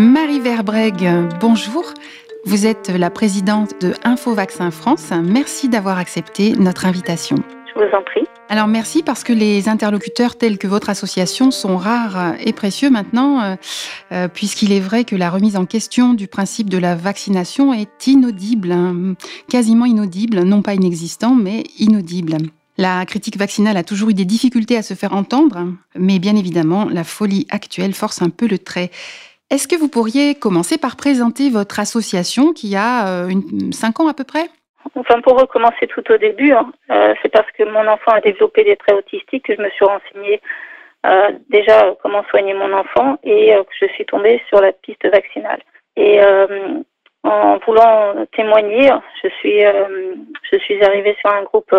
Marie Verbreg, bonjour. Vous êtes la présidente de Info Vaccin France. Merci d'avoir accepté notre invitation. Je vous en prie. Alors merci parce que les interlocuteurs tels que votre association sont rares et précieux maintenant, euh, euh, puisqu'il est vrai que la remise en question du principe de la vaccination est inaudible, hein, quasiment inaudible, non pas inexistant, mais inaudible. La critique vaccinale a toujours eu des difficultés à se faire entendre, mais bien évidemment, la folie actuelle force un peu le trait. Est-ce que vous pourriez commencer par présenter votre association qui a euh, une, 5 ans à peu près? Enfin, pour recommencer tout au début, hein, euh, c'est parce que mon enfant a développé des traits autistiques que je me suis renseignée euh, déjà comment soigner mon enfant et que je suis tombée sur la piste vaccinale. Et en voulant témoigner, je suis, je suis arrivée sur un groupe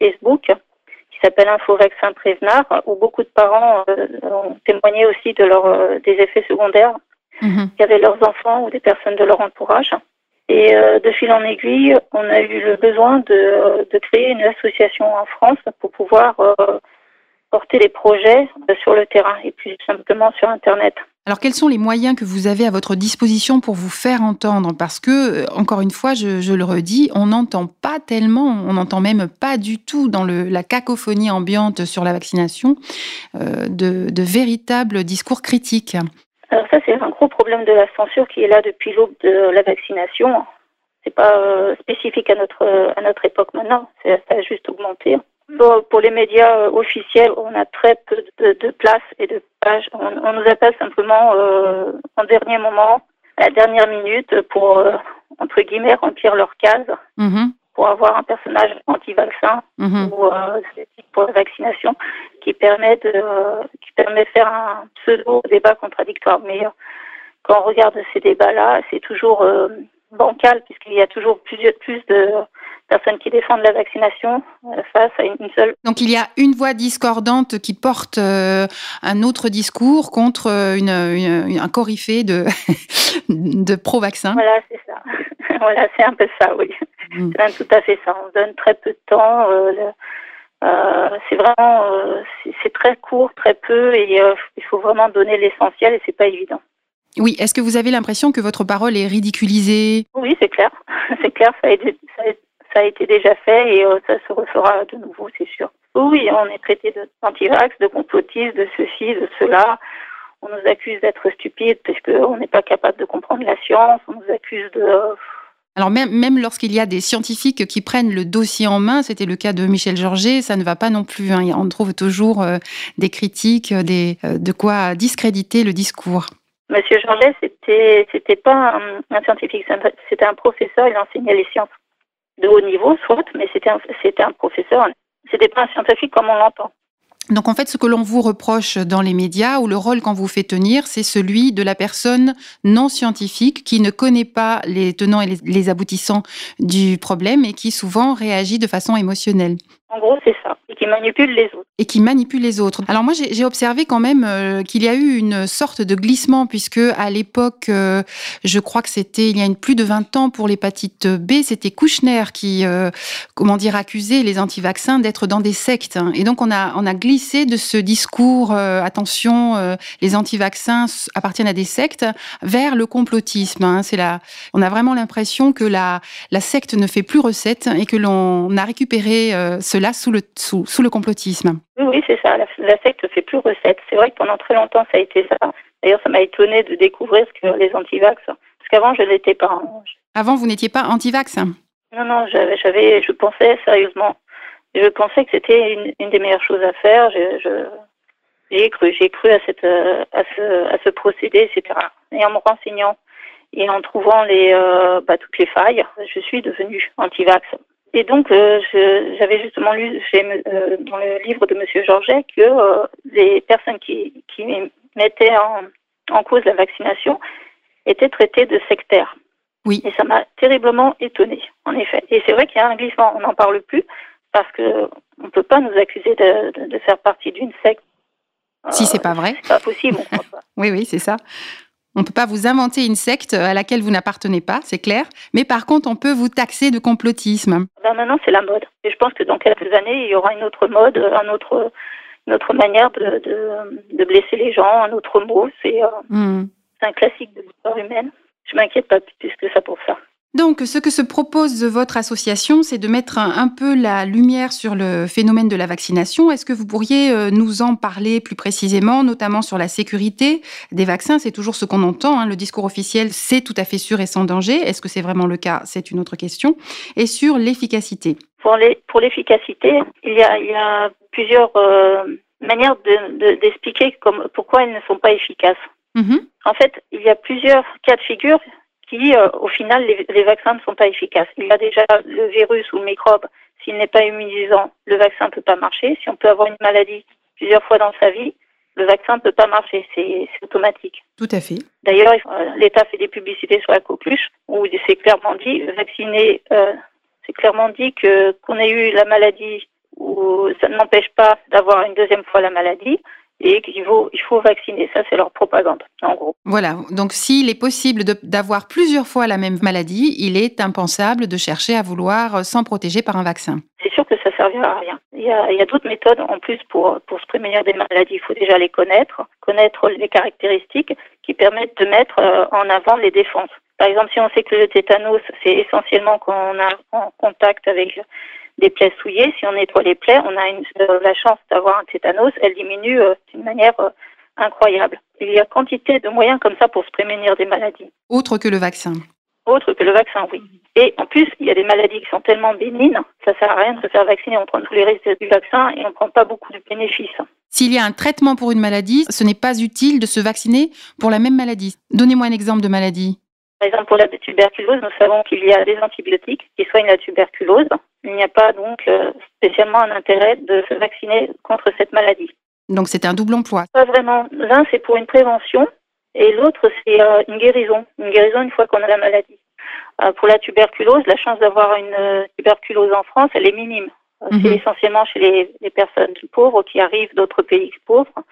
Facebook qui s'appelle Info Vaccin Prévenard, où beaucoup de parents ont témoigné aussi de des effets secondaires Il y avait leurs enfants ou des personnes de leur entourage. Et euh, de fil en aiguille, on a eu le besoin de, de créer une association en France pour pouvoir euh, porter les projets euh, sur le terrain et plus simplement sur Internet. Alors quels sont les moyens que vous avez à votre disposition pour vous faire entendre? Parce que, encore une fois, je, je le redis, on n'entend pas tellement, on n'entend même pas du tout dans le, la cacophonie ambiante sur la vaccination euh, de, de véritables discours critiques. Alors ça, c'est un gros problème de la censure qui est là depuis l'aube de la vaccination. C'est pas euh, spécifique à notre à notre époque maintenant. Ça a juste augmenté. pour les médias euh, officiels, on a très peu de, de place et de pages. On, nous appelle simplement euh, en dernier moment, à la dernière minute, pour entre guillemets remplir leur case. Mm-hmm pour avoir un personnage anti-vaccin mhm. ou euh, pour la vaccination qui permet de qui permet de faire un pseudo débat contradictoire. Mais euh, quand on regarde ces débats-là, c'est toujours euh, bancal puisqu'il y a toujours plus, plus de personnes qui défendent la vaccination euh, face à une seule. Donc il y a une voix discordante qui porte un autre discours contre une, un coryphée de, de pro-vaccin. Voilà, c'est ça. voilà, c'est un peu ça, oui. Mm. C'est tout à fait ça. On donne très peu de temps. Euh, euh, c'est vraiment, euh, c'est très court, très peu, et il faut vraiment donner l'essentiel, et c'est pas évident. Oui. Est-ce que vous avez l'impression que votre parole est ridiculisée? Oui, c'est clair. c'est clair. Ça a, été, ça, a, été, déjà fait, et ça se refera de nouveau, c'est sûr. Oui, on est traité d'antivax, de complotiste, de ceci, de cela. On nous accuse d'être stupides parce qu'on n'est pas capable de comprendre la science. On nous accuse de alors même, même lorsqu'il y a des scientifiques qui prennent le dossier en main, c'était le cas de Michel Georget, ça ne va pas non plus. Hein. On trouve toujours euh, des critiques, euh, des, euh, de quoi discréditer le discours. Monsieur Georget, c'était c'était pas un, scientifique, c'était un professeur. Il enseignait les sciences de haut niveau, soit, mais c'était un, professeur. C'était pas un scientifique comme on l'entend. Donc en fait, ce que l'on vous reproche dans les médias ou le rôle qu'on vous fait tenir, c'est celui de la personne non scientifique qui ne connaît pas les tenants et les, aboutissants du problème et qui souvent réagit de façon émotionnelle. En gros, c'est ça. Et qui manipule les autres. Et qui manipule les autres. Alors moi, j'ai observé quand même euh, qu'il y a eu une sorte de glissement, puisque à l'époque, euh, je crois que c'était il y a une, plus de 20 ans pour l'hépatite B, c'était Kouchner qui, euh, comment dire, accusait les anti-vaccins d'être dans des sectes. Et donc on a, on a glissé de ce discours, attention, les anti-vaccins appartiennent à des sectes, vers le complotisme. Hein. Là, on a vraiment l'impression que la, la secte ne fait plus recette et que l'on a récupéré ce là sous le, sous, sous le complotisme. Oui, c'est ça. La, secte ne fait plus recette. C'est vrai que pendant très longtemps, ça a été ça. D'ailleurs, ça m'a étonné de découvrir ce que les antivax. Parce qu'avant, je ne l'étais pas. Avant, vous n'étiez pas antivax Non, non, j'avais, j'avais, je pensais sérieusement. Je pensais que c'était une, une, des meilleures choses à faire. Je, je, j'ai cru, j'ai cru à, cette, à, ce, à ce procédé, etc. Et en me renseignant et en trouvant les, euh, bah, toutes les failles, je suis devenue antivax. Et donc, euh, j'avais justement lu euh, dans le livre de Monsieur Georget que euh, les personnes qui, qui mettaient en, en, cause la vaccination étaient traitées de sectaires. Oui. Et ça m'a terriblement étonnée, en effet. Et c'est vrai qu'il y a un glissement, on n'en parle plus, parce que on ne peut pas nous accuser de, de, faire partie d'une secte. Si c'est pas vrai. C'est pas possible, on croit pas. oui, oui, c'est ça. On ne peut pas vous inventer une secte à laquelle vous n'appartenez pas, c'est clair. Mais par contre, on peut vous taxer de complotisme. Ben maintenant, c'est la mode. Et je pense que dans quelques années, il y aura une autre mode, un autre, une autre manière de, de, de blesser les gens, un autre mot. C'est euh, hmm. un classique de l'histoire humaine. Je m'inquiète pas plus que ça pour ça. Donc, ce que se propose votre association, c'est de mettre un, peu la lumière sur le phénomène de la vaccination. Est-ce que vous pourriez euh, nous en parler plus précisément, notamment sur la sécurité des vaccins? C'est toujours ce qu'on entend. Hein. Le discours officiel, c'est tout à fait sûr et sans danger. Est-ce que c'est vraiment le cas? C'est une autre question. Et sur l'efficacité Pour l'efficacité, il, y a, plusieurs euh, manières d'expliquer pourquoi ils ne sont pas efficaces. Mm-hmm. En fait, il y a plusieurs cas de figure qui, euh, au final, les, vaccins ne sont pas efficaces. Il y a déjà le virus ou le microbe. S'il n'est pas immunisant, le vaccin ne peut pas marcher. Si on peut avoir une maladie plusieurs fois dans sa vie, le vaccin ne peut pas marcher. C'est automatique. Tout à fait. D'ailleurs, euh, l'État fait des publicités sur la coqueluche où c'est clairement dit, vacciner, euh, c'est clairement dit que qu'on ait eu la maladie ou ça n'empêche pas d'avoir une deuxième fois la maladie et qu'il faut, il faut vacciner. Ça, c'est leur propagande, en gros. Voilà. Donc, s'il est possible d'avoir plusieurs fois la même maladie, il est impensable de chercher à vouloir euh, s'en protéger par un vaccin. C'est sûr que ça ne servira à rien. Il y a, a d'autres méthodes en plus pour, pour se prémunir des maladies. Il faut déjà les connaître, connaître les caractéristiques qui permettent de mettre euh, en avant les défenses. Par exemple, si on sait que le tétanos, c'est essentiellement quand on a en contact avec des plaies souillées, si on nettoie les plaies, on a une, euh, la chance d'avoir un tétanos, elle diminue euh, d'une manière euh, incroyable. Il y a quantité de moyens comme ça pour se prémunir des maladies. Autre que le vaccin. Autre que le vaccin, oui. Et en plus, il y a des maladies qui sont tellement bénignes, ça sert à rien de se faire vacciner. On prend tous les risques du vaccin et on ne prend pas beaucoup de bénéfices. S'il y a un traitement pour une maladie, ce n'est pas utile de se vacciner pour la même maladie. Donnez-moi un exemple de maladie. Par exemple, pour la tuberculose, nous savons qu'il y a des antibiotiques qui soignent la tuberculose. Il n'y a pas donc euh, spécialement un intérêt de se vacciner contre cette maladie. Donc c'est un double emploi. Pas vraiment. L'un c'est pour une prévention et l'autre c'est euh, une guérison. Une guérison une fois qu'on a la maladie. Euh, pour la tuberculose, la chance d'avoir une tuberculose en France, elle est minime. C'est mhm. essentiellement chez les, les, personnes pauvres qui arrivent d'autres pays pauvres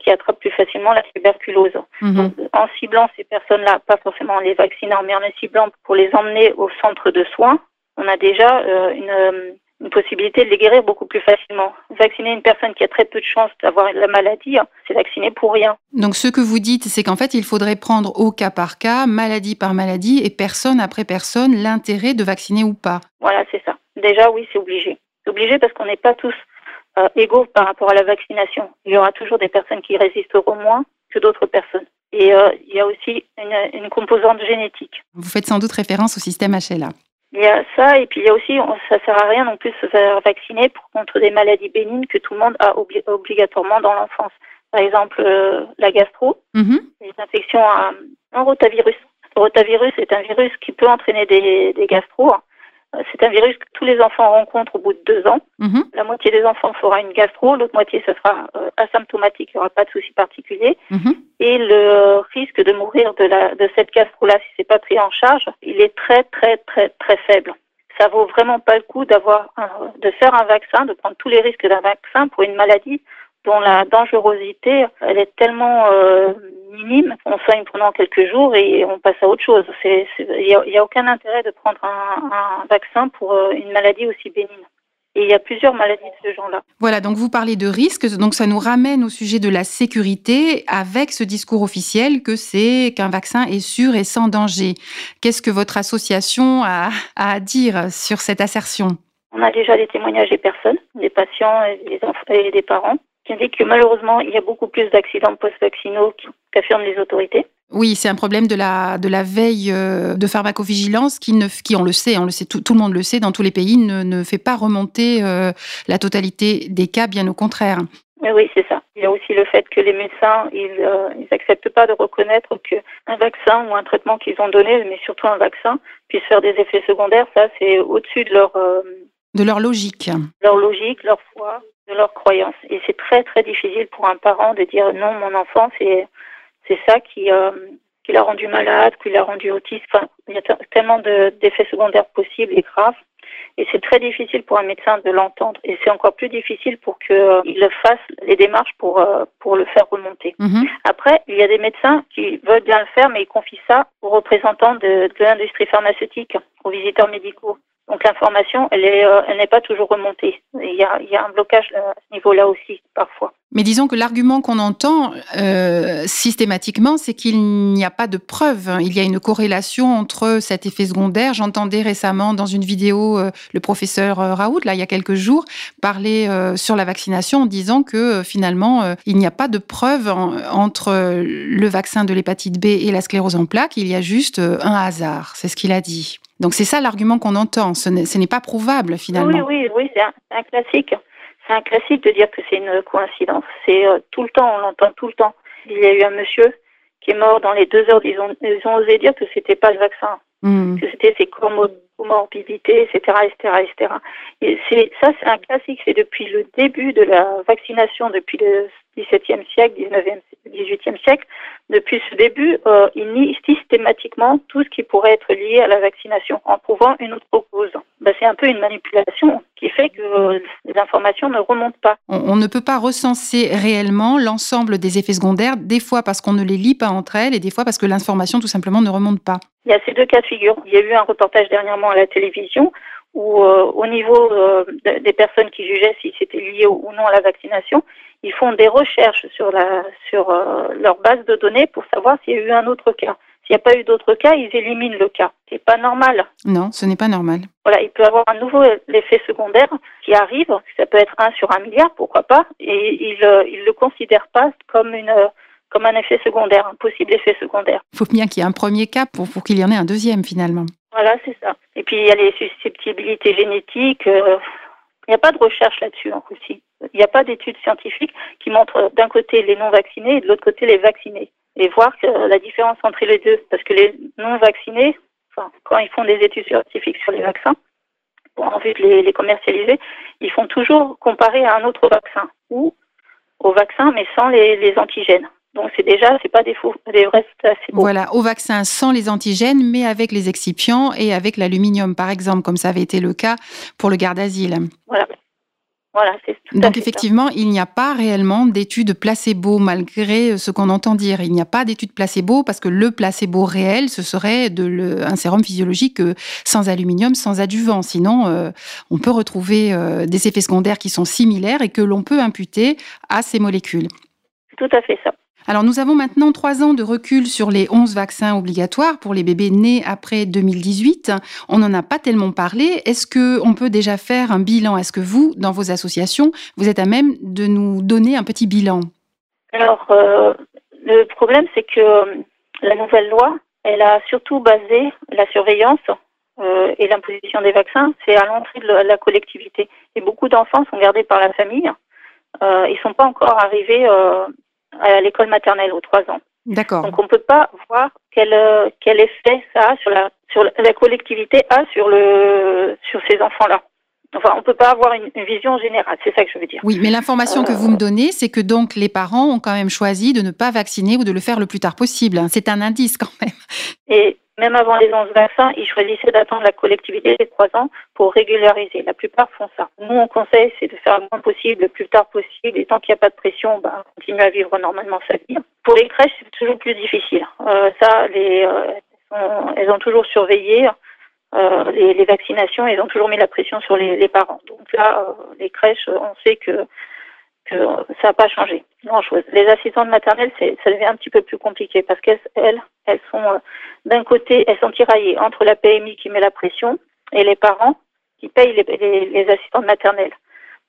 qui attrapent plus facilement la tuberculose. Mhm. Donc, en ciblant ces personnes-là, pas forcément en les vaccinant, mais en les ciblant pour les emmener au centre de soins, on a déjà euh, euh, une, possibilité de les guérir beaucoup plus facilement. Vacciner une personne qui a très peu de chances d'avoir la maladie, hein, c'est vacciner pour rien. Donc ce que vous dites, c'est qu'en fait, il faudrait prendre au cas par cas, maladie par maladie, et personne après personne, l'intérêt de vacciner ou pas. Voilà, c'est ça. Déjà, oui, c'est obligé. C'est obligé parce qu'on n'est pas tous euh, égaux par rapport à la vaccination. Il y aura toujours des personnes qui résisteront moins que d'autres personnes. Et il y a aussi une, une composante génétique. Vous faites sans doute référence au système HLA. Il y a ça, et puis il y a aussi, ça sert à rien non plus de se faire vacciner pour, contre des maladies bénignes que tout le monde a obligatoirement dans l'enfance. Par exemple, euh, la gastro, mm-hmm. les infections à un rotavirus. Le rotavirus est un virus qui peut entraîner des, des gastro. C'est un virus que tous les enfants rencontrent au bout de deux ans. Mhm. La moitié des enfants fera une gastro, l'autre moitié ce sera euh, asymptomatique, il n'y aura pas de souci particulier. Mhm. Et le risque de mourir de, la, de cette gastro-là, si c'est pas pris en charge, il est très très très très faible. Ça vaut vraiment pas le coup d'avoir de faire un vaccin, de prendre tous les risques d'un vaccin pour une maladie dont la dangerosité, elle est tellement euh, minime. On soigne pendant quelques jours et on passe à autre chose. Il n'y a, aucun intérêt de prendre un, vaccin pour euh, une maladie aussi bénigne. Et il y a plusieurs maladies de ce genre-là. Voilà, donc vous parlez de risques, donc ça nous ramène au sujet de la sécurité avec ce discours officiel que c'est qu'un vaccin est sûr et sans danger. Qu'est-ce que votre association a, à dire sur cette assertion? On a déjà des témoignages des personnes, des patients et des, enfants, et des parents qui indique que malheureusement, il y a beaucoup plus d'accidents post-vaccinaux qu'affirment les autorités. Oui, c'est un problème de la, de la veille euh, de pharmacovigilance qui, ne, qui, on le sait, on le sait tout, tout le monde le sait, dans tous les pays, ne, ne fait pas remonter euh, la totalité des cas, bien au contraire. Oui, c'est ça. Il y a aussi le fait que les médecins, ils n'acceptent euh, pas de reconnaître qu'un vaccin ou un traitement qu'ils ont donné, mais surtout un vaccin, puisse faire des effets secondaires. Ça, c'est au-dessus de leur... de leur logique. Leur logique, leur foi de leurs croyances. Et c'est très très difficile pour un parent de dire non, mon enfant, c'est c'est ça qui euh, qu'il a rendu malade, qu'il a rendu autiste. Enfin, il y a tellement d'effets secondaires possibles et graves. Et c'est très difficile pour un médecin de l'entendre. Et c'est encore plus difficile pour qu'il euh, fasse les démarches pour, euh, pour le faire remonter. Mhm. Après, il y a des médecins qui veulent bien le faire, mais ils confient ça aux représentants de, de l'industrie pharmaceutique, aux visiteurs médicaux. Donc l'information, euh, elle n'est pas toujours remontée. Il y a, il y a un blocage à ce niveau-là aussi parfois. Mais disons que l'argument qu'on entend euh, systématiquement, c'est qu'il n'y a pas de preuve. Il y a une corrélation entre cet effet secondaire. J'entendais récemment dans une vidéo euh, le professeur euh, Raoult, là, il y a quelques jours, parler euh, sur la vaccination en disant que finalement, il n'y a pas de preuve entre le vaccin de l'hépatite B et la sclérose en plaques. Il y a juste un hasard. C'est ce qu'il a dit. Donc c'est ça l'argument qu'on entend. Ce n'est pas prouvable finalement. Oui, oui, oui, c'est un, classique. C'est un classique de dire que c'est une coïncidence. C'est euh, tout le temps, on l'entend tout le temps. Il y a eu un monsieur qui est mort dans les deux heures. Ils ont, ils ont osé dire que c'était pas le vaccin, mmh. que c'était ses comorbidités, etc., etc., etc. Et c'est ça, c'est un classique. C'est depuis le début de la vaccination, depuis le XVIIe siècle, XIXe, XVIIIe siècle, depuis ce début, euh, il nie systématiquement tout ce qui pourrait être lié à la vaccination en prouvant une autre cause. Ben, c'est un peu une manipulation qui fait que euh, les informations ne remontent pas. On, ne peut pas recenser réellement l'ensemble des effets secondaires, des fois parce qu'on ne les lit pas entre elles et des fois parce que l'information tout simplement ne remonte pas. Il y a ces deux cas de figure. Il y a eu un reportage dernièrement à la télévision où, euh, au niveau des personnes qui jugeaient si c'était lié ou non à la vaccination, ils font des recherches sur, la, sur euh, leur base de données pour savoir s'il y a eu un autre cas. S'il n'y a pas eu d'autre cas, ils éliminent le cas. C'est pas normal. Non, ce n'est pas normal. Voilà, il peut y avoir un nouveau effet secondaire qui arrive. Ça peut être un sur un milliard, pourquoi pas. Et ils ne euh, le considèrent pas comme une comme un effet secondaire, un possible effet secondaire. Il faut bien qu'il y ait un premier cas pour, pour qu'il y en ait un deuxième finalement. Voilà, c'est ça. Et puis il y a les susceptibilités génétiques. Euh, il n'y a pas de recherche là-dessus en Russie. Il n'y a pas d'études scientifiques qui montrent d'un côté les non-vaccinés et de l'autre côté les vaccinés. Et voir que la différence entre les deux. Parce que les non-vaccinés, quand ils font des études scientifiques sur les vaccins, pour envie de les, commercialiser, ils font toujours comparer à un autre vaccin ou au vaccin mais sans les, antigènes. Donc c'est déjà, c'est pas des faux, des vrais Voilà, au vaccin sans les antigènes, mais avec les excipients et avec l'aluminium, par exemple, comme ça avait été le cas pour le garde asile. Voilà. Donc effectivement, il n'y a pas réellement d'études placebo malgré euh, ce qu'on entend dire. Il n'y a pas d'études placebo parce que le placebo réel, ce serait de le, un sérum physiologique euh, sans aluminium, sans adjuvant. Sinon, euh, on peut retrouver des effets secondaires qui sont similaires et que l'on peut imputer à ces molécules. Tout à fait ça. Alors nous avons maintenant trois ans de recul sur les 11 vaccins obligatoires pour les bébés nés après 2018. On n'en a pas tellement parlé. Est-ce qu'on peut déjà faire un bilan? Est-ce que vous, dans vos associations, vous êtes à même de nous donner un petit bilan? Alors euh, le problème, c'est que euh, la nouvelle loi, elle a surtout basé la surveillance euh, et l'imposition des vaccins, c'est à l'entrée de la collectivité. Et beaucoup d'enfants sont gardés par la famille. Ils sont pas encore arrivés à l'école maternelle aux trois ans. D'accord. Donc on ne peut pas voir quel, euh, quel effet ça a sur la, sur la collectivité a sur, le, sur ces enfants-là. Enfin, on ne peut pas avoir une, vision générale, c'est ça que je veux dire. Oui, mais l'information que vous me donnez, c'est que donc les parents ont quand même choisi de ne pas vacciner ou de le faire le plus tard possible. C'est un indice quand même. Et même avant les 11 vaccins, ils choisissaient d'attendre la collectivité des 3 ans pour régulariser. La plupart font ça. Nous, on conseille, c'est de faire le moins possible, le plus tard possible. Et tant qu'il n'y a pas de pression, ben, continuer à vivre normalement sa vie. Pour les crèches, c'est toujours plus difficile. Euh, ça, les, euh, elles ont toujours surveillé euh, les, les, vaccinations. Elles ont toujours mis la pression sur les, les parents. Donc là, euh, les crèches, on sait que que ça n'a pas changé grand-chose. Les assistantes maternelles, ça devient un petit peu plus compliqué parce qu'elles, elles, sont euh, d'un côté, elles sont tiraillées entre la PMI qui met la pression et les parents qui payent les, les, assistantes maternelles.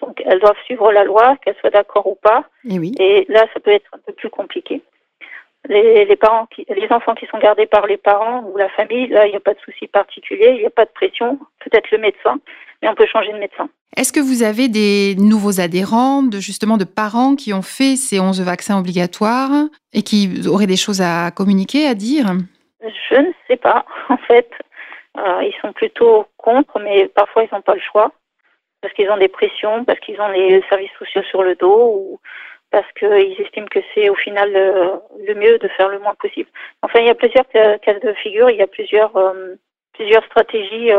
Donc elles doivent suivre la loi, qu'elles soient d'accord ou pas. Et, oui. et là, ça peut être un peu plus compliqué. Les, les, parents qui, les enfants qui sont gardés par les parents ou la famille, là, il n'y a pas de souci particulier, il n'y a pas de pression, peut-être le médecin, mais on peut changer de médecin. Est-ce que vous avez des nouveaux adhérents, de, justement de parents qui ont fait ces 11 vaccins obligatoires et qui auraient des choses à communiquer, à dire? Je ne sais pas, en fait. Euh, ils sont plutôt contre, mais parfois ils n'ont pas le choix, parce qu'ils ont des pressions, parce qu'ils ont les services sociaux sur le dos, ou parce qu'ils estiment que c'est au final le, mieux de faire le moins possible. Enfin, il y a plusieurs cas de figure, il y a plusieurs, plusieurs stratégies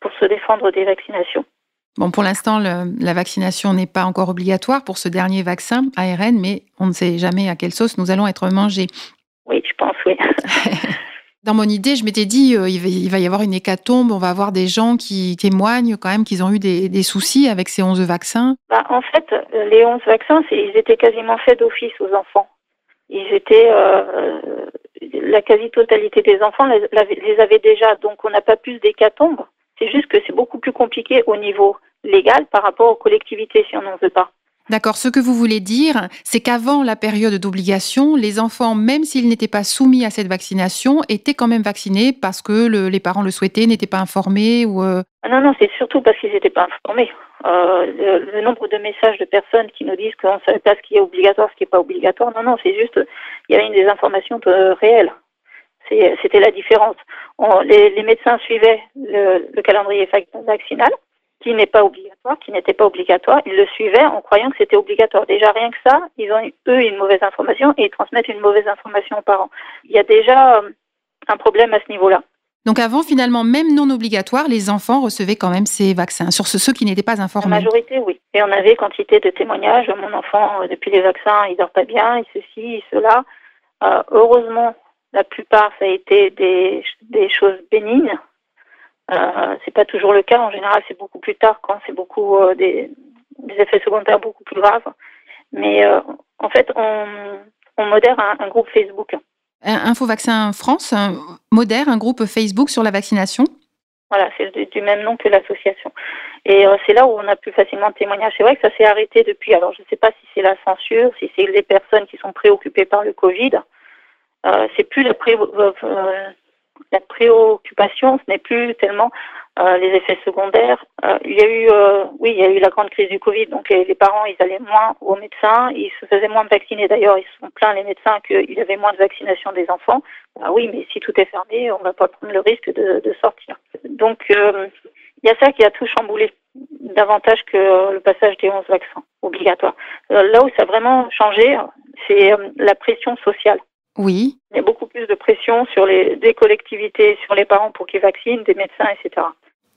pour se défendre des vaccinations. Bon, pour l'instant, la vaccination n'est pas encore obligatoire pour ce dernier vaccin ARN, mais on ne sait jamais à quelle sauce nous allons être mangés. Oui, je pense, oui. Dans mon idée, je m'étais dit, euh, il, va, y avoir une hécatombe, on va avoir des gens qui témoignent quand même qu'ils ont eu des, soucis avec ces 11 vaccins. Bah, en fait, les 11 vaccins, ils étaient quasiment faits d'office aux enfants. Ils étaient, euh, la quasi-totalité des enfants les, avait déjà, donc on n'a pas plus d'hécatombe. C'est juste que c'est beaucoup plus compliqué au niveau légal par rapport aux collectivités si on n'en veut pas. D'accord. Ce que vous voulez dire, c'est qu'avant la période d'obligation, les enfants, même s'ils n'étaient pas soumis à cette vaccination, étaient quand même vaccinés parce que les parents le souhaitaient, n'étaient pas informés ou. Euh, ah non, non, c'est surtout parce qu'ils n'étaient pas informés. Euh, le, nombre de messages de personnes qui nous disent qu'on ne savait pas ce qui est obligatoire, ce qui n'est pas obligatoire, non, non, c'est juste, il y avait une des informations euh, réelles. C'était la différence. les, médecins suivaient le calendrier vaccinal qui n'est pas obligatoire, qui n'était pas obligatoire, ils le suivaient en croyant que c'était obligatoire. Déjà rien que ça, ils ont eux une mauvaise information et ils transmettent une mauvaise information aux parents. Il y a déjà euh, un problème à ce niveau-là. Donc avant, finalement, même non obligatoire, les enfants recevaient quand même ces vaccins, sur ceux qui n'étaient pas informés. La majorité, oui. Et on avait quantité de témoignages. Mon enfant, euh, depuis les vaccins, il dort pas bien, il ceci, il cela. Euh, heureusement, la plupart, ça a été des, des choses bénignes. Euh, c'est pas toujours le cas. En général, c'est beaucoup plus tard quand c'est beaucoup euh, des, effets secondaires beaucoup plus graves. Mais euh, en fait, on, modère un, groupe Facebook. Info Vaccin France modère un groupe Facebook sur la vaccination. Voilà, c'est du, même nom que l'association. Et c'est là où on a plus facilement de témoignages. C'est vrai que ça s'est arrêté depuis. Alors, je ne sais pas si c'est la censure, si c'est les personnes qui sont préoccupées par le Covid. c'est plus la pré la préoccupation, ce n'est plus tellement euh, les effets secondaires. Euh, il y a eu, euh, oui, il y a eu la grande crise du Covid, donc les, parents, ils allaient moins aux médecins, ils se faisaient moins vacciner. D'ailleurs, ils se sont plaints les médecins qu'il y avait moins de vaccination des enfants. Ah oui, mais si tout est fermé, on va pas prendre le risque de, de sortir. Donc, il y a ça qui a tout chamboulé davantage que le passage des 11 vaccins obligatoires. là où ça a vraiment changé, c'est la pression sociale. Oui. Il y a beaucoup plus de pression sur les des collectivités, sur les parents pour qu'ils vaccinent, des médecins, etc.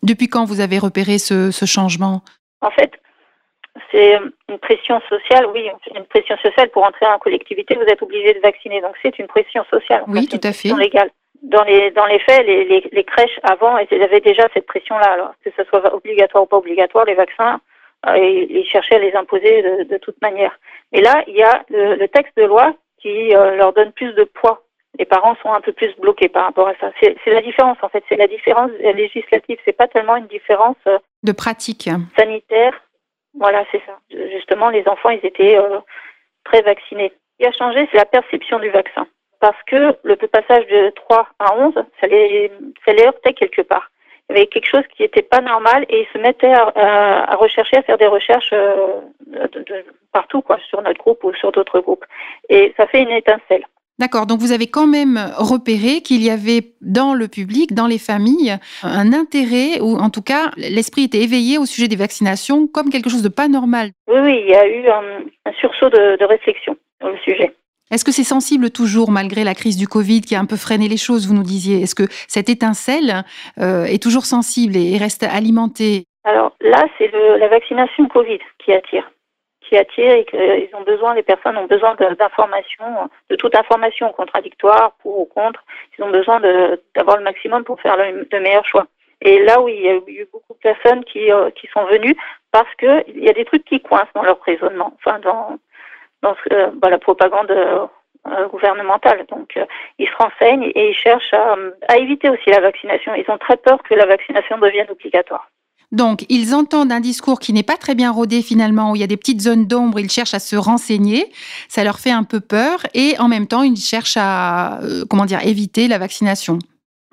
Depuis quand vous avez repéré ce, changement? En fait, c'est une pression sociale, oui, une pression sociale pour entrer en collectivité, vous êtes obligé de vacciner. Donc c'est une pression sociale. Oui, tout à fait. Légale. Dans les, dans les faits, les, crèches avant, elles avaient déjà cette pression-là. Alors que ce soit obligatoire ou pas obligatoire, les vaccins, euh, ils, cherchaient à les imposer de, toute manière. Et là, il y a le texte de loi qui euh, leur donne plus de poids. Les parents sont un peu plus bloqués par rapport à ça. C'est la différence en fait. C'est la différence législative. C'est pas tellement une différence euh, de pratique sanitaire. Voilà, c'est ça. Justement, les enfants, ils étaient euh, très vaccinés. Ce qui a changé, c'est la perception du vaccin. Parce que le passage de 3 à 11, ça les, ça les heurtait quelque part. Il y avait quelque chose qui n'était pas normal et ils se mettaient à, rechercher, à faire des recherches de, partout, quoi, sur notre groupe ou sur d'autres groupes. Et ça fait une étincelle. D'accord, donc vous avez quand même repéré qu'il y avait dans le public, dans les familles, un intérêt, ou en tout cas, l'esprit était éveillé au sujet des vaccinations comme quelque chose de pas normal. Oui, oui, il y a eu un, sursaut de, réflexion sur le sujet. Est-ce que c'est sensible toujours malgré la crise du Covid qui a un peu freiné les choses, vous nous disiez? Est-ce que cette étincelle euh, est toujours sensible et reste alimentée? Alors là, c'est la vaccination Covid qui attire qui attire et qu'ils ont besoin, les personnes ont besoin d'informations, de toute information contradictoire, pour ou contre. Ils ont besoin d'avoir le maximum pour faire le, meilleur choix. Et là où il y a eu beaucoup de personnes qui, euh, qui sont venues parce qu'il y a des trucs qui coincent dans leur raisonnement, dans, dans euh, bah, la propagande euh, gouvernementale. Donc ils se renseignent et ils cherchent à, éviter aussi la vaccination. Ils ont très peur que la vaccination devienne obligatoire. Donc, ils entendent un discours qui n'est pas très bien rodé finalement, où il y a des petites zones d'ombre, ils cherchent à se renseigner, ça leur fait un peu peur, et en même temps, ils cherchent à, euh, comment dire, éviter la vaccination.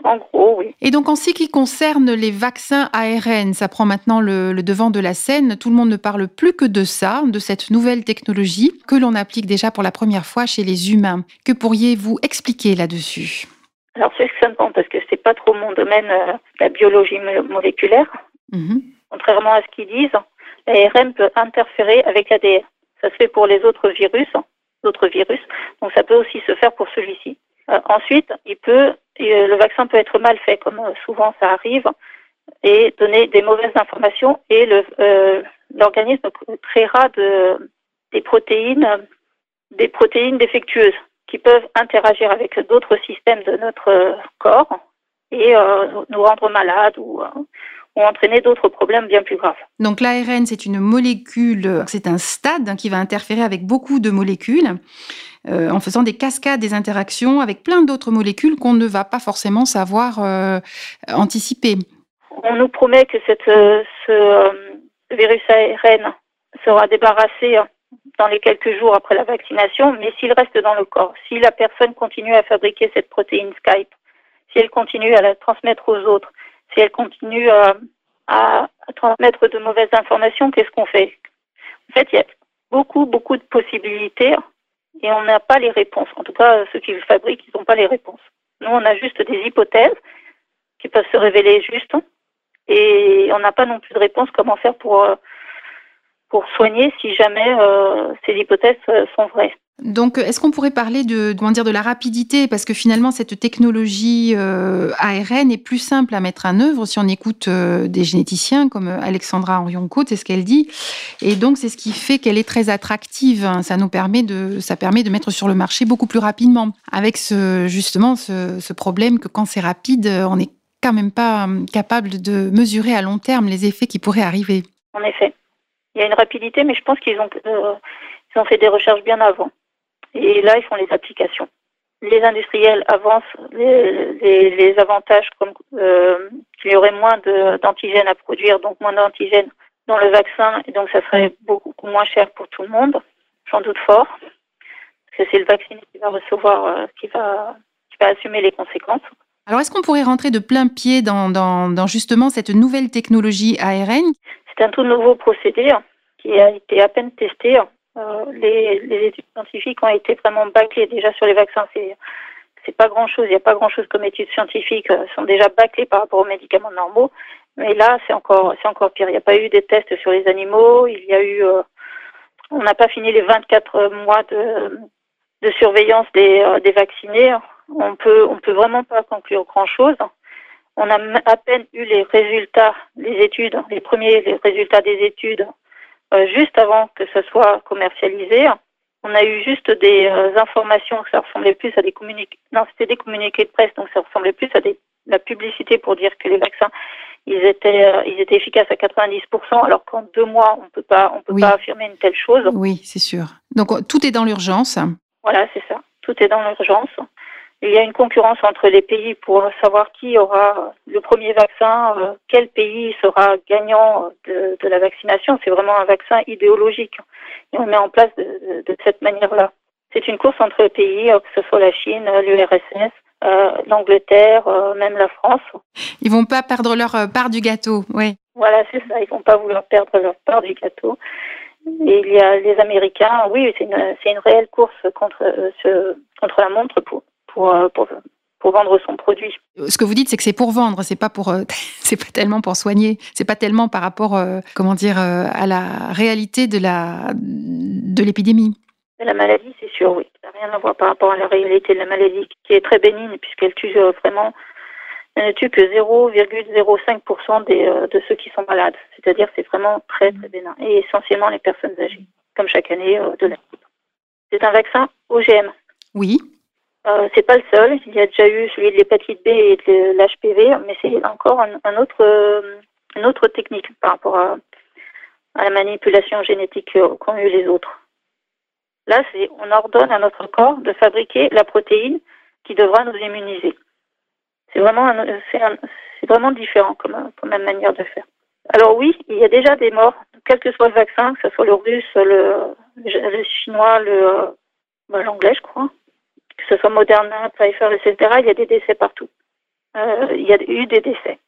En gros, oui. Et donc, en ce qui concerne les vaccins ARN, ça prend maintenant le, devant de la scène. Tout le monde ne parle plus que de ça, de cette nouvelle technologie que l'on applique déjà pour la première fois chez les humains. Que pourriez-vous expliquer là-dessus? Alors, c'est simplement parce que c'est pas trop mon domaine, euh, la biologie moléculaire. Mhm. Contrairement à ce qu'ils disent, l'ARN peut interférer avec l'ADN. Ça se fait pour les autres virus, d'autres virus. Donc ça peut aussi se faire pour celui-ci. Euh, ensuite, peut, le vaccin peut être mal fait, comme souvent ça arrive, et donner des mauvaises informations. Et l'organisme créera de, des protéines, des protéines défectueuses qui peuvent interagir avec d'autres systèmes de notre corps et nous rendre malades ou ont entraîné d'autres problèmes bien plus graves. Donc l'ARN, c'est une molécule, c'est un stade hein, qui va interférer avec beaucoup de molécules. Euh, en faisant des cascades, des interactions avec plein d'autres molécules qu'on ne va pas forcément savoir euh, anticiper. On nous promet que euh, ce virus ARN sera débarrassé dans les quelques jours après la vaccination, mais s'il reste dans le corps, si la personne continue à fabriquer cette protéine Skype, si elle continue à la transmettre aux autres, si elle continue à, à, transmettre de mauvaises informations, qu'est-ce qu'on fait? En fait, il y a beaucoup, beaucoup de possibilités et on n'a pas les réponses. En tout cas, ceux qui le fabriquent, ils n'ont pas les réponses. Nous, on a juste des hypothèses qui peuvent se révéler justes et on n'a pas non plus de réponse comment faire pour, euh, pour soigner si jamais euh, ces hypothèses euh, sont vraies. Donc, est-ce qu'on pourrait parler de, comment dire, de la rapidité? Parce que finalement, cette technologie euh, ARN est plus simple à mettre en œuvre si on écoute euh, des généticiens comme Alexandra Henrion-Côte, c'est ce qu'elle dit. Et donc, c'est ce qui fait qu'elle est très attractive. Ça nous permet de, ça permet de mettre sur le marché beaucoup plus rapidement. Avec justement ce, problème que quand c'est rapide, on n'est quand même pas euh, capable de mesurer à long terme les effets qui pourraient arriver. En effet. Il y a une rapidité, mais je pense qu'ils ont, ils ont fait des recherches bien avant. Et là, ils font les applications. Les industriels avancent les, les, avantages comme euh, qu'il y aurait moins d'antigènes à produire, donc moins d'antigènes dans le vaccin, et donc ça serait beaucoup moins cher pour tout le monde. J'en doute fort, parce que c'est le vacciné qui va recevoir, euh, qui, va, qui va assumer les conséquences. Alors, est-ce qu'on pourrait rentrer de plein pied dans, dans, dans, justement cette nouvelle technologie ARN C'est un tout nouveau procédé hein, qui a été à peine testé hein. Les, les, études scientifiques ont été vraiment bâclées déjà sur les vaccins. C'est pas grand chose. Il n'y a pas grand chose comme études scientifiques euh, sont déjà bâclées par rapport aux médicaments normaux. Mais là, c'est encore c'est encore pire. Il n'y a pas eu des tests sur les animaux. Il y a eu euh, on n'a pas fini les 24 mois de, surveillance des, des vaccinés. On peut on peut vraiment pas conclure grand chose. On a à peine eu les résultats des études, les premiers résultats des études euh, juste avant que ce soit commercialisé. On a eu juste des euh, informations, ça ressemblait plus à des communiqués. Non, c'était des communiqués de presse, donc ça ressemblait plus à des, la publicité pour dire que les vaccins, ils étaient, euh, ils étaient efficaces à 90%, alors qu'en deux mois, on peut pas, on peut pas affirmer une telle chose. Oui, c'est sûr. Donc tout est dans l'urgence. Voilà, c'est ça. Tout est dans l'urgence. Il y a une concurrence entre les pays pour savoir qui aura le premier vaccin, euh, quel pays sera gagnant de, la vaccination. C'est vraiment un vaccin idéologique et on met en place de, cette manière-là. C'est une course entre les pays, euh, que ce soit la Chine, l'URSS, euh, l'Angleterre, même la France. Ils vont pas perdre leur part du gâteau, oui. Voilà, c'est ça. Ils vont pas vouloir perdre leur part du gâteau. Et il y a les Américains. Oui, c'est une, réelle course contre ce, contre la montre pour euh, pour, pour, vendre son produit. Ce que vous dites, c'est que c'est pour vendre, c'est pas pour, euh, c'est pas tellement pour soigner, c'est pas tellement par rapport, euh, comment dire, à la réalité de la de l'épidémie. La maladie, c'est sûr, oui. Ça n'a rien à voir par rapport à la réalité de la maladie, qui est très bénigne, puisqu'elle tue vraiment, elle ne tue que 0,05% de ceux qui sont malades. C'est-à-dire, c'est vraiment très, très bénin. Et essentiellement les personnes âgées, comme chaque année de la C'est un vaccin OGM. Oui. Euh, c'est pas le seul. Il y a déjà eu celui de l'hépatite B et de l'HPV, mais c'est encore un, autre, euh, une autre technique par rapport à, la manipulation génétique qu'ont eu les autres. Là, c'est on ordonne à notre corps de fabriquer la protéine qui devra nous immuniser. C'est vraiment, c'est vraiment différent comme, comme manière de faire. Alors oui, il y a déjà des morts, quel que soit le vaccin, que ce soit le russe, le, le chinois, le, bah, l'anglais, je crois que ce soit Moderna, Pfizer, etc., il y a des décès partout. Euh, il y a eu des décès.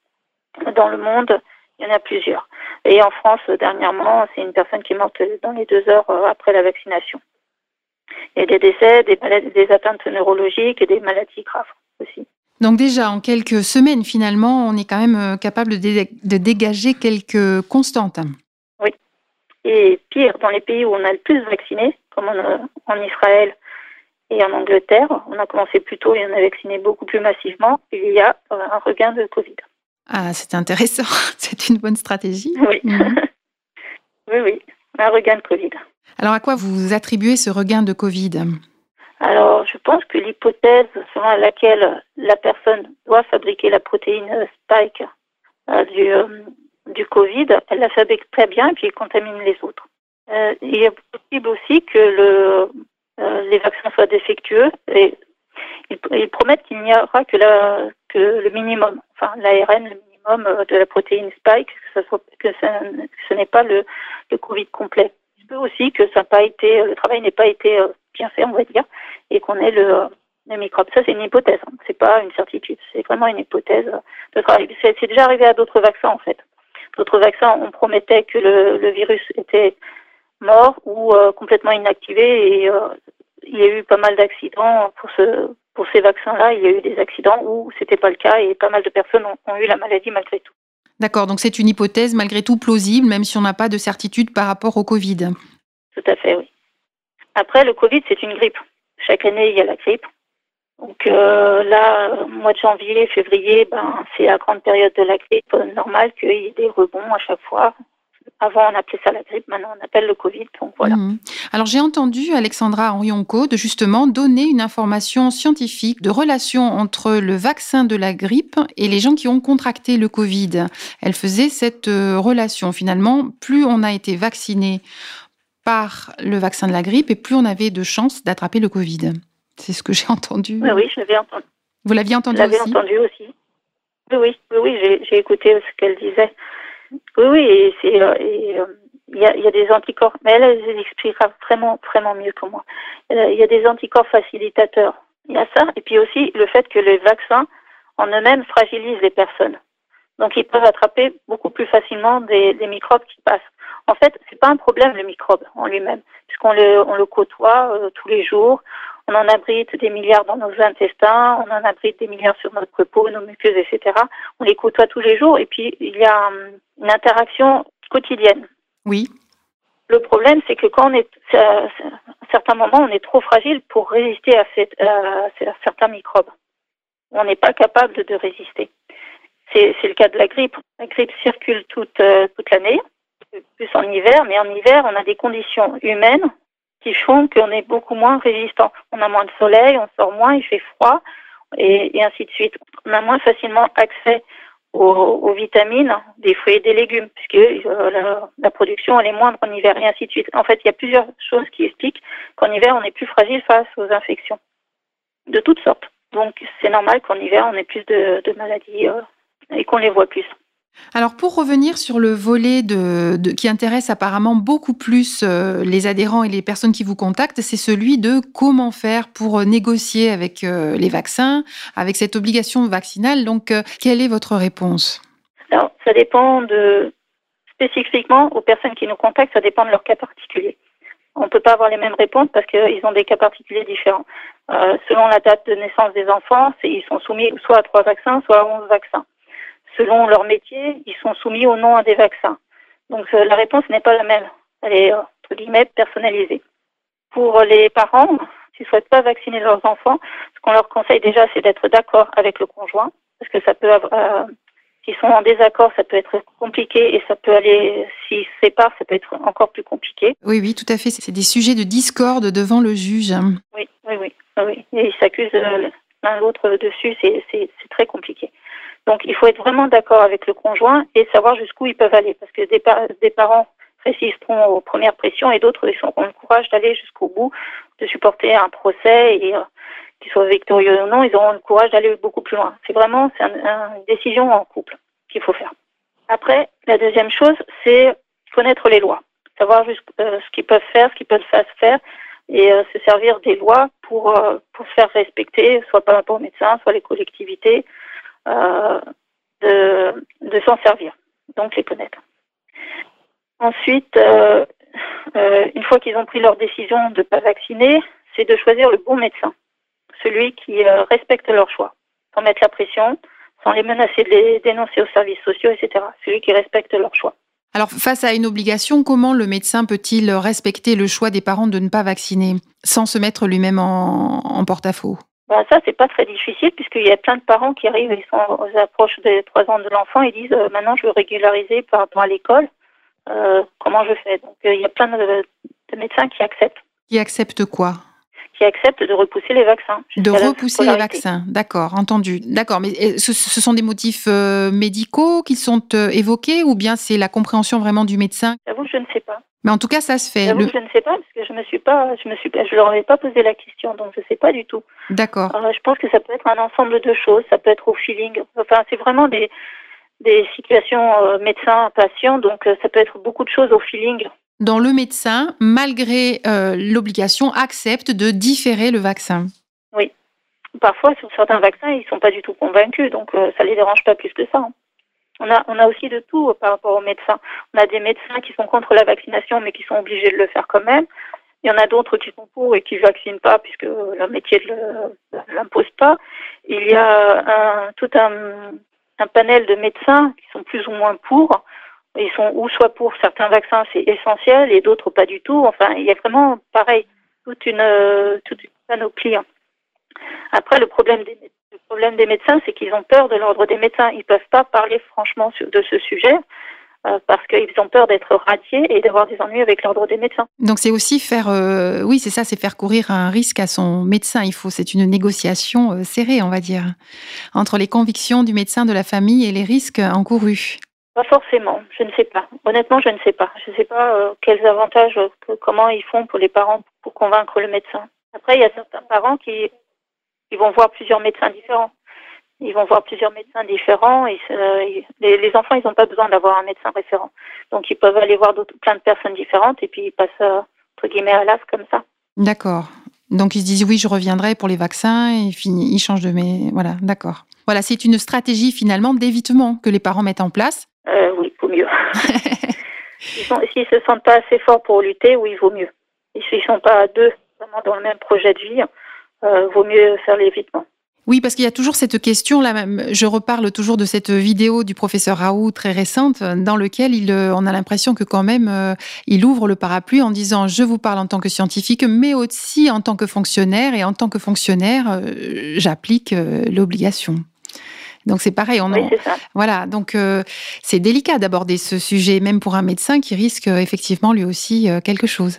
Dans le monde, il y en a plusieurs. Et en France, dernièrement, c'est une personne qui est morte dans les deux heures euh, après la vaccination. Il y a des décès, des, des atteintes neurologiques et des maladies graves aussi. Donc déjà, en quelques semaines, finalement, on est quand même euh, capable de, dégager quelques constantes. Oui, Et pire, dans les pays où on a le plus vacciné, comme en, Israël et en Angleterre, on a commencé plus tôt et on a vacciné beaucoup plus massivement, il y a un regain de Covid. Ah, c'est intéressant. C'est une bonne stratégie. Oui. Mhm. oui, oui, un regain de Covid. Alors, à quoi vous attribuez ce regain de Covid? Alors, je pense que l'hypothèse selon laquelle la personne doit fabriquer la protéine spike euh, du, euh, du Covid, elle la fabrique très bien et puis elle contamine les autres. Euh, il est possible aussi que le, les vaccins soient défectueux et ils, promettent qu'il n'y aura que, la, que le minimum, enfin l'ARN, le minimum de la protéine spike, que, soit, que, ce n'est pas le, Covid complet. Il peut aussi que le travail n'ait pas été bien fait, on va dire, et qu'on ait le, les microbes. Ça, c'est une hypothèse. Hein. C'est pas une certitude. C'est vraiment une hypothèse de travail. C'est déjà arrivé à d'autres vaccins, en fait. D'autres vaccins, on promettait que le virus était mort ou euh, complètement inactivé et euh, il y a eu pas mal d'accidents pour ce pour ces vaccins-là. Il y a eu des accidents où c'était pas le cas et pas mal de personnes ont, ont eu la maladie malgré tout. D'accord. Donc c'est une hypothèse malgré tout plausible, même si on n'a pas de certitude par rapport au Covid. Tout à fait, oui. Après, le Covid, c'est une grippe. Chaque année, il y a la grippe. Donc euh, là, mois de janvier, février, ben, c'est la grande période de la grippe. Euh, normal qu'il y ait des rebonds à chaque fois. Avant, on appelait ça la grippe, maintenant on appelle le Covid. Donc voilà. Mhm. Alors j'ai entendu Alexandra Henrionco de justement donner une information scientifique de relation entre le vaccin de la grippe et les gens qui ont contracté le Covid. Elle faisait cette euh, relation. Finalement, plus on a été vacciné par le vaccin de la grippe et plus on avait de chances d'attraper le Covid. C'est ce que j'ai entendu. Oui, oui, je l'avais entendu. Vous l'aviez entendu aussi? Je entendu aussi. Oui, oui, oui, j'ai écouté ce qu'elle disait. Oui, oui, c'est euh, euh, il y, a, y, a, des anticorps, mais elle, elle expliquera vraiment, vraiment mieux que moi. Il y a des anticorps facilitateurs. Il y a ça, et puis aussi le fait que les vaccins en eux-mêmes fragilisent les personnes. Donc ils peuvent attraper beaucoup plus facilement des, microbes qui passent. En fait, c'est pas un problème le microbe en lui-même, puisqu'on le, on le côtoie euh, tous les jours. On en abrite des milliards dans nos intestins, on en abrite des milliards sur notre peau, nos muqueuses, etc. On les côtoie tous les jours et puis il y a hum, une interaction quotidienne. Oui. Le problème, c'est que quand on est, à certains moments, on est trop fragile pour résister à, certains microbes. On n'est pas capable de, résister. C'est le cas de la grippe. La grippe circule toute, euh, toute l'année, plus en hiver, mais en hiver, on a des conditions humaines qui font qu'on est beaucoup moins résistant. On a moins de soleil, on sort moins, il fait froid, et, ainsi de suite. On a moins facilement accès aux, vitamines des fruits et des légumes, puisque euh, la, production elle est moindre en hiver, et ainsi de suite. En fait, il y a plusieurs choses qui expliquent qu'en hiver, on est plus fragile face aux infections, de toutes sortes. Donc, c'est normal qu'en hiver, on ait plus de, maladies euh, et qu'on les voit plus. Alors pour revenir sur le volet qui intéresse apparemment beaucoup plus euh, les adhérents et les personnes qui vous contactent, c'est celui de comment faire pour euh, négocier avec euh, les vaccins, avec cette obligation vaccinale. Donc quelle est votre réponse? Alors ça dépend de spécifiquement aux personnes qui nous contactent, ça dépend de leur cas particulier. On ne peut pas avoir les mêmes réponses parce qu'ils ont des cas particuliers différents. selon la date de naissance des enfants, ils sont soumis soit à trois vaccins, soit à onze vaccins selon leur métier, ils sont soumis ou non à des vaccins. Donc euh, la réponse n'est pas la même. Elle est, entre guillemets, personnalisée. Pour les parents, s'ils ne souhaitent pas vacciner leurs enfants, ce qu'on leur conseille déjà, c'est d'être d'accord avec le conjoint, parce que ça peut avoir, euh, s'ils sont en désaccord, ça peut être compliqué et ça peut aller, s'ils se séparent, ça peut être encore plus compliqué. Oui, oui, tout à fait. C'est des sujets de discorde devant le juge. Oui, oui, oui. oui. Et ils s'accusent euh, l'un l'autre dessus, c'est très compliqué. Donc il faut être vraiment d'accord avec le conjoint et savoir jusqu'où ils peuvent aller, parce que des, des parents résisteront aux premières pressions et d'autres ils ont le courage d'aller jusqu'au bout, de supporter un procès et euh, qu'ils soient victorieux ou non, ils auront le courage d'aller beaucoup plus loin. C'est vraiment une décision en couple qu'il faut faire. Après, la deuxième chose, c'est connaître les lois, savoir euh, ce qu'ils peuvent faire, ce qu'ils peuvent faire et euh, se servir des lois pour, pour faire respecter, soit par rapport aux médecins, soit les collectivités, euh, de, de s'en servir, donc les connaître. Ensuite, euh, euh, une fois qu'ils ont pris leur décision de ne pas vacciner, c'est de choisir le bon médecin, celui qui respecte leur choix, sans mettre la pression, sans les menacer de les dénoncer aux services sociaux, etc. Celui qui respecte leur choix. Alors, face à une obligation, comment le médecin peut-il respecter le choix des parents de ne pas vacciner sans se mettre lui-même en, porte-à-faux? Bah ça, c'est pas très difficile puisqu'il y a plein de parents qui arrivent, ils sont aux approches des trois ans de l'enfant et disent euh, maintenant je veux régulariser par à l'école. Euh, comment je fais? Donc euh, il y a plein de, médecins qui acceptent. Qui acceptent quoi? Qui acceptent de repousser les vaccins. De repousser les vaccins, d'accord, entendu. D'accord, mais ce, ce, sont des motifs médicaux qui sont évoqués ou bien c'est la compréhension vraiment du médecin? J'avoue, je ne sais pas. Mais en tout cas, ça se fait. Le... Je ne sais pas parce que je me suis pas, je me suis, je leur avais pas posé la question, donc je ne sais pas du tout. D'accord. Euh, je pense que ça peut être un ensemble de choses. Ça peut être au feeling. Enfin, c'est vraiment des des situations euh, médecin-patient, donc euh, ça peut être beaucoup de choses au feeling. Dans le médecin, malgré l'obligation, accepte de différer le vaccin. Oui. Parfois, sur certains vaccins, ils sont pas du tout convaincus, donc ça les dérange pas plus que ça. Hein. On a, on a aussi de tout par rapport aux médecins. On a des médecins qui sont contre la vaccination, mais qui sont obligés de le faire quand même. Il y en a d'autres qui sont pour et qui ne vaccinent pas puisque leur métier ne l'impose pas. Il y a un, tout un, panel de médecins qui sont plus ou moins pour. Ils sont ou soit pour certains vaccins, c'est essentiel, et d'autres pas du tout. Enfin, il y a vraiment, pareil, toute une, toute une panoplie. Après, le problème des médecins, le problème des médecins, c'est qu'ils ont peur de l'ordre des médecins. Ils ne peuvent pas parler franchement de ce sujet euh, parce qu'ils ont peur d'être radiés et d'avoir des ennuis avec l'ordre des médecins. Donc c'est aussi faire, euh, oui, c'est ça, c'est faire courir un risque à son médecin. Il faut, c'est une négociation euh, serrée, on va dire, entre les convictions du médecin de la famille et les risques encourus. Pas forcément, je ne sais pas. Honnêtement, je ne sais pas. Je ne sais pas quels avantages, comment ils font pour les parents pour convaincre le médecin. Après, il y a certains parents qui ils vont voir plusieurs médecins différents. Ils vont voir plusieurs médecins différents et les, enfants, ils n'ont pas besoin d'avoir un médecin référent. Donc, ils peuvent aller voir plein de personnes différentes et puis ils passent, euh, entre guillemets, à l'as comme ça. D'accord. Donc, ils se disent oui, je reviendrai pour les vaccins et ils changent de. Mais voilà, d'accord. Voilà, c'est une stratégie finalement d'évitement que les parents mettent en place. Euh, oui, il vaut mieux. S'ils ne se sentent pas assez forts pour lutter, oui, il vaut mieux. S'ils ne sont pas deux vraiment dans le même projet de vie, euh, vaut mieux faire l'évitement. Oui, parce qu'il y a toujours cette question là. Même, je reparle toujours de cette vidéo du professeur Raoult très récente, dans lequel il, euh, on a l'impression que quand même, euh, il ouvre le parapluie en disant je vous parle en tant que scientifique, mais aussi en tant que fonctionnaire, et en tant que fonctionnaire, j'applique l'obligation. Donc c'est pareil, on oui, ça. voilà. Donc c'est délicat d'aborder ce sujet, même pour un médecin qui risque effectivement lui aussi quelque chose.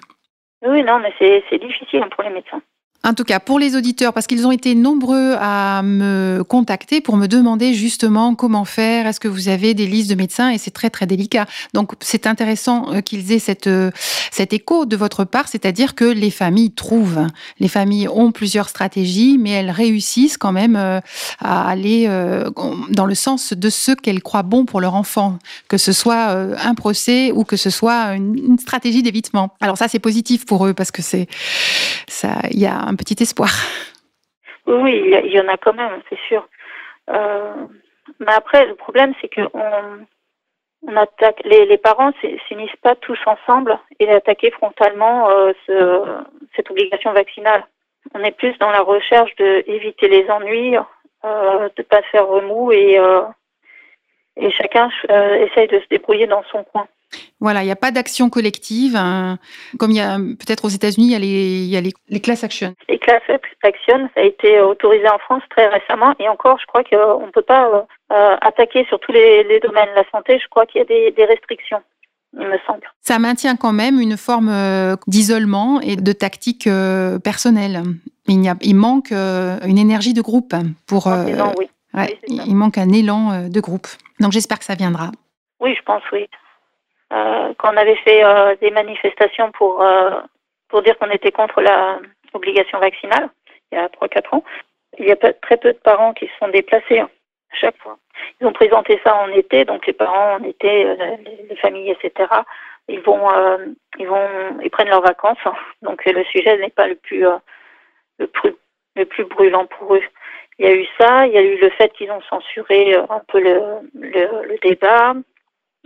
Oui, non, mais c'est difficile pour les médecins. En tout cas, pour les auditeurs, parce qu'ils ont été nombreux à me contacter pour me demander justement comment faire, est-ce que vous avez des listes de médecins, et c'est très très délicat. Donc c'est intéressant euh, qu'ils aient cette, euh, cet écho de votre part, c'est-à-dire que les familles trouvent. Les familles ont plusieurs stratégies, mais elles réussissent quand même euh, à aller dans le sens de ce qu'elles croient bon pour leur enfant, que ce soit un procès ou que ce soit une, stratégie d'évitement. Alors ça, c'est positif pour eux parce que c'est ça, il y a petit espoir. Oui, il y en a quand même, c'est sûr. Euh, mais après, le problème, c'est que on, attaque, les, parents ne s'unissent pas tous ensemble et attaquer frontalement euh, cette obligation vaccinale. On est plus dans la recherche d'éviter les ennuis, euh, de ne pas faire remous et, et chacun essaye de se débrouiller dans son coin. Voilà, il n'y a pas d'action collective. Hein. Comme il y a peut-être aux États-Unis, il y a, les, y a les, class action. Les class action, ça a été autorisé en France très récemment. Et encore, je crois qu'on ne peut pas euh, euh, attaquer sur tous les, domaines. La santé, je crois qu'il y a des, restrictions. Il me semble. Ça maintient quand même une forme euh, d'isolement et de tactique personnelle. Il, y a, il manque une énergie de groupe pour. oui. il manque un élan de groupe. Donc j'espère que ça viendra. Oui, je pense, oui. Euh, quand on avait fait euh, des manifestations pour, euh, pour dire qu'on était contre la obligation vaccinale, il y a 3-4 ans, il y a très peu de parents qui se sont déplacés hein, à chaque fois. Ils ont présenté ça en été, donc les parents en été, les familles, etc. Ils vont, ils vont, ils prennent leurs vacances, hein. donc le sujet n'est pas le plus, le plus, le plus brûlant pour eux. Il y a eu ça, il y a eu le fait qu'ils ont censuré un peu le, le, le débat.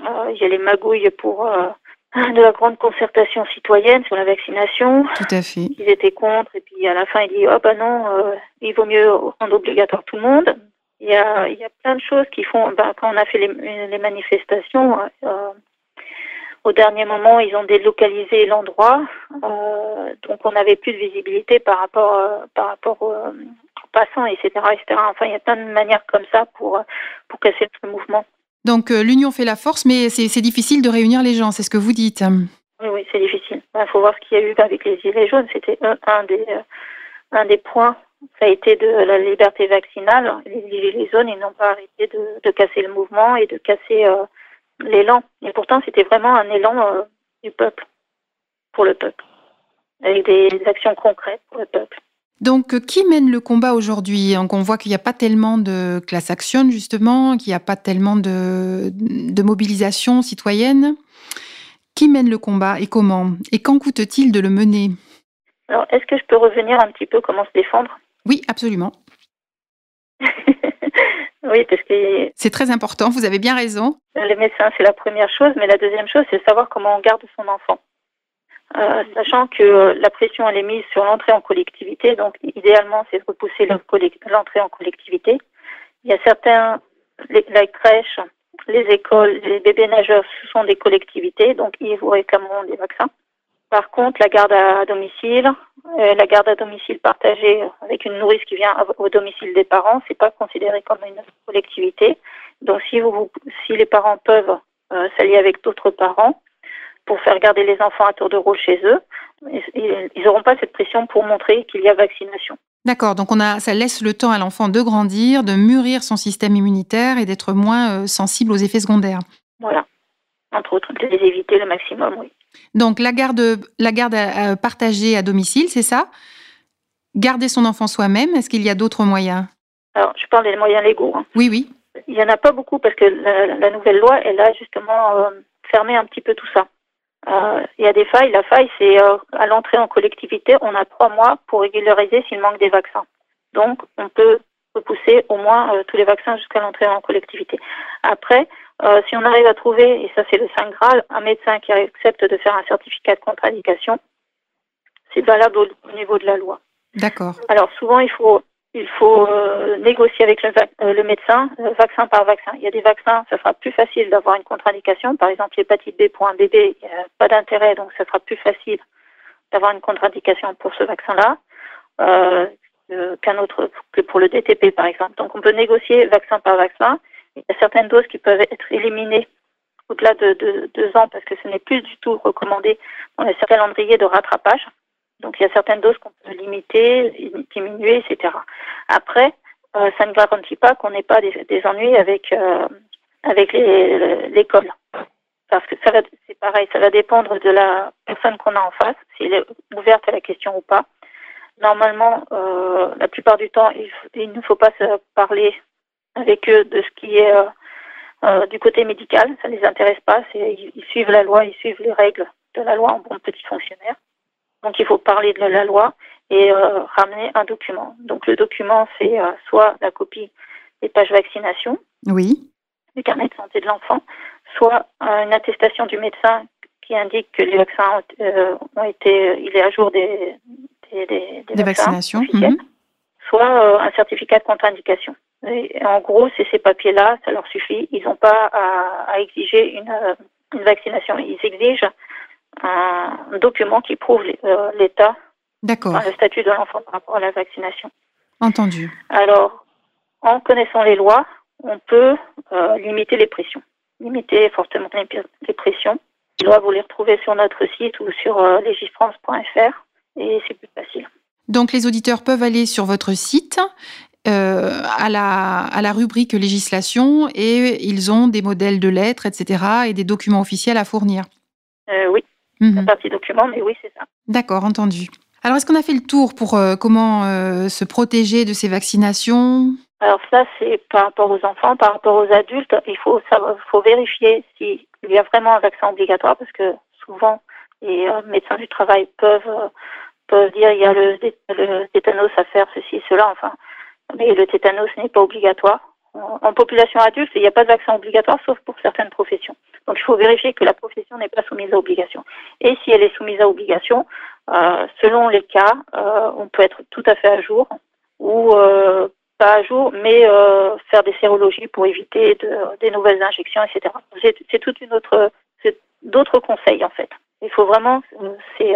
Euh, il y a les magouilles pour euh, de la grande concertation citoyenne sur la vaccination. Tout à fait. Ils étaient contre et puis à la fin il dit oh ben non euh, il vaut mieux rendre obligatoire tout le monde. Il y a il y a plein de choses qui font ben, quand on a fait les, les manifestations au dernier moment, ils ont délocalisé l'endroit, euh, donc on n'avait plus de visibilité par rapport par rapport aux, passants, etc., etc. Enfin, il y a plein de manières comme ça pour pour casser le mouvement. Donc l'union fait la force, mais c'est difficile de réunir les gens, c'est ce que vous dites. Oui, c'est difficile. Il faut voir ce qu'il y a eu avec les Gilets jaunes. C'était un, des un des points ça a été de la liberté vaccinale. Les, les zones, ils n'ont pas arrêté de, casser le mouvement et de casser euh, l'élan. Et pourtant, c'était vraiment un élan euh, du peuple, pour le peuple, avec des, actions concrètes pour le peuple. Donc, euh, qui mène le combat aujourd'hui? On voit qu'il n'y a pas tellement de classe action, justement, qu'il n'y a pas tellement de, de mobilisation citoyenne. Qui mène le combat et comment? Et quand coûte-t-il de le mener? Alors, est-ce que je peux revenir un petit peu comment se défendre? Oui, absolument. oui, parce que... C'est très important, vous avez bien raison. Les médecins, c'est la première chose, mais la deuxième chose, c'est savoir comment on garde son enfant. Euh, sachant que la pression elle est mise sur l'entrée en collectivité, donc idéalement c'est de repousser l'entrée en collectivité. Il y a certains, la crèche, les écoles, les bébés nageurs, ce sont des collectivités, donc ils vous réclameront des vaccins. Par contre, la garde à domicile, euh, la garde à domicile partagée avec une nourrice qui vient au domicile des parents, c'est pas considéré comme une collectivité. Donc, si vous, si les parents peuvent euh, s'allier avec d'autres parents pour faire garder les enfants à tour de rôle chez eux, ils n'auront pas cette pression pour montrer qu'il y a vaccination. D'accord, donc on a, ça laisse le temps à l'enfant de grandir, de mûrir son système immunitaire et d'être moins euh, sensible aux effets secondaires. Voilà, entre autres, de les éviter le maximum, oui. Donc la garde, la garde partagée à domicile, c'est ça? Garder son enfant soi-même, est-ce qu'il y a d'autres moyens? Alors, je parle des moyens légaux. Hein. Oui, oui. Il n'y en a pas beaucoup parce que la, nouvelle loi, elle a justement euh, fermé un petit peu tout ça. Euh, il y a des failles. La faille, c'est euh, à l'entrée en collectivité, on a trois mois pour régulariser s'il manque des vaccins. Donc, on peut repousser au moins tous les vaccins jusqu'à l'entrée en collectivité. Après, euh, si on arrive à trouver, et ça c'est le Saint Graal, un médecin qui accepte de faire un certificat de contre-indication, c'est valable au, niveau de la loi. D'accord. Alors souvent il faut il faut euh, négocier avec le, euh, médecin vaccin par vaccin. Il y a des vaccins, ça sera plus facile d'avoir une contre-indication. Par exemple, l'hépatite B pour un bébé, il n'y a pas d'intérêt, donc ça sera plus facile d'avoir une contre-indication pour ce vaccin-là qu'un autre que pour le DTP par exemple. Donc on peut négocier vaccin par vaccin il y a certaines doses qui peuvent être éliminées au-delà de, deux ans parce que ce n'est plus du tout recommandé dans les calendriers de rattrapage. Donc il y a certaines doses qu'on peut limiter, diminuer, etc. Après, euh, ça ne garantit pas qu'on n'ait pas des, ennuis avec euh, l'école. Parce que ça va, c'est pareil, ça va dépendre de la personne qu'on a en face, s'il est ouverte à la question ou pas. Normalement, euh, la plupart du temps, il, ne faut pas se parler avec eux de ce qui est du côté médical. Ça ne les intéresse pas. Ils, ils, suivent la loi, ils suivent les règles de la loi en bon petit fonctionnaire. Donc il faut parler de la loi et euh, ramener un document. Donc le document, c'est soit la copie des pages vaccination, oui. du carnet de santé de l'enfant, soit une attestation du médecin qui indique que les vaccins ont, été, il est à jour des, des, des, vaccinations, mhm. soit un certificat de contre-indication en gros, c'est ces papiers-là, ça leur suffit. Ils n'ont pas à, exiger une, une, vaccination. Ils exigent un document qui prouve euh, l'état, le statut de l'enfant par rapport à la vaccination. Entendu. Alors, en connaissant les lois, on peut euh, limiter les pressions, limiter fortement les, pressions. Les lois, vous les retrouvez sur notre site ou sur euh, legifrance.fr et c'est plus facile. Donc les auditeurs peuvent aller sur votre site euh, à, la, à la rubrique législation et ils ont des modèles de lettres, etc. et des documents officiels à fournir. Oui, mmh. la partie documents, mais oui, c'est ça. D'accord, entendu. Alors, est-ce qu'on a fait le tour pour euh, comment se protéger de ces vaccinations? Alors ça, c'est par rapport aux enfants, par rapport aux adultes. Il faut, faut vérifier s'il y a vraiment un vaccin obligatoire parce que souvent, les médecins du travail peuvent, peuvent dire il y a le, le tétanos à faire, ceci, cela. Enfin, mais le tétanos n'est pas obligatoire. En population adulte, il n'y a pas de vaccin obligatoire, sauf pour certaines professions. Donc il faut vérifier que la profession n'est pas soumise à obligation. Et si elle est soumise à obligation, euh, selon les cas, euh, on peut être tout à fait à jour ou euh, pas à jour, mais faire des sérologies pour éviter de, des nouvelles injections, etc. C'est toute une autre, d'autres conseils en fait. Il faut vraiment, c'est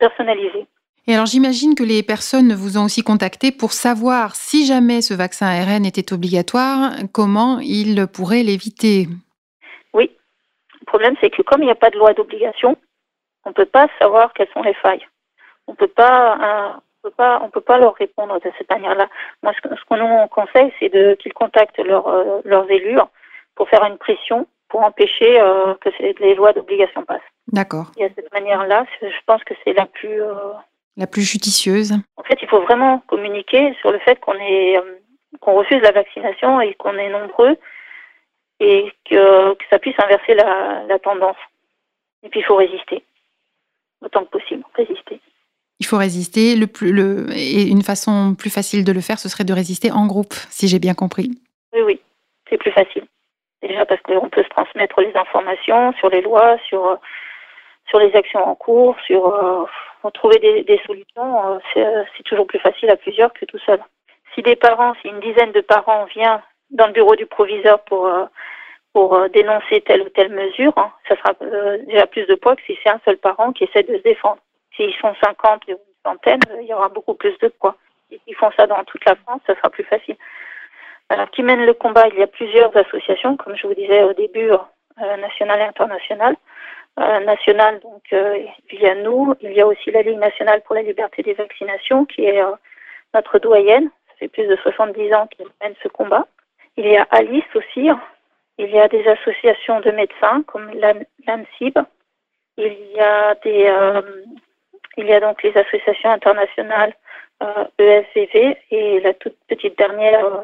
personnalisé. Et alors j'imagine que les personnes vous ont aussi contacté pour savoir si jamais ce vaccin ARN était obligatoire, comment ils pourraient l'éviter? Oui. Le problème c'est que comme il n'y a pas de loi d'obligation, on ne peut pas savoir quelles sont les failles. On peut pas, euh, peut pas, on peut pas leur répondre de cette manière-là. Moi, ce, qu'on conseille, c'est qu'ils contactent euh, leurs élus pour faire une pression pour empêcher euh, que les lois d'obligation passent. D'accord. Et à cette manière-là, je pense que c'est la plus la plus judicieuse. En fait, il faut vraiment communiquer sur le fait qu'on est qu'on refuse la vaccination et qu'on est nombreux et que, que ça puisse inverser la, la tendance. Et puis il faut résister autant que possible, résister. Il faut résister. Le plus, le, et une façon plus facile de le faire, ce serait de résister en groupe, si j'ai bien compris. Oui, oui, c'est plus facile. Déjà parce qu'on peut se transmettre les informations sur les lois, sur, sur les actions en cours, sur euh, trouver des, solutions. Euh, c'est toujours plus facile à plusieurs que tout seul. Si des parents, si une dizaine de parents vient dans le bureau du proviseur pour euh, euh, dénoncer telle ou telle mesure, hein, ça sera euh, déjà plus de poids que si c'est un seul parent qui essaie de se défendre. S'ils sont 50 ou une centaine, euh, il y aura beaucoup plus de poids. Et s'ils font ça dans toute la France, ça sera plus facile. Alors, qui mène le combat Il y a plusieurs associations, comme je vous disais au début, euh, nationales et internationales. Euh, nationale, donc il y a nous, il y a aussi la Ligue nationale pour la liberté des vaccinations, qui est notre doyenne. Ça fait plus de 70 ans qu'elle mène ce combat. Il y a Alice aussi, il y a des associations de médecins comme l'ANSIB. Il y a des, euh, il y a donc les associations internationales euh, EFVV et la toute petite dernière euh,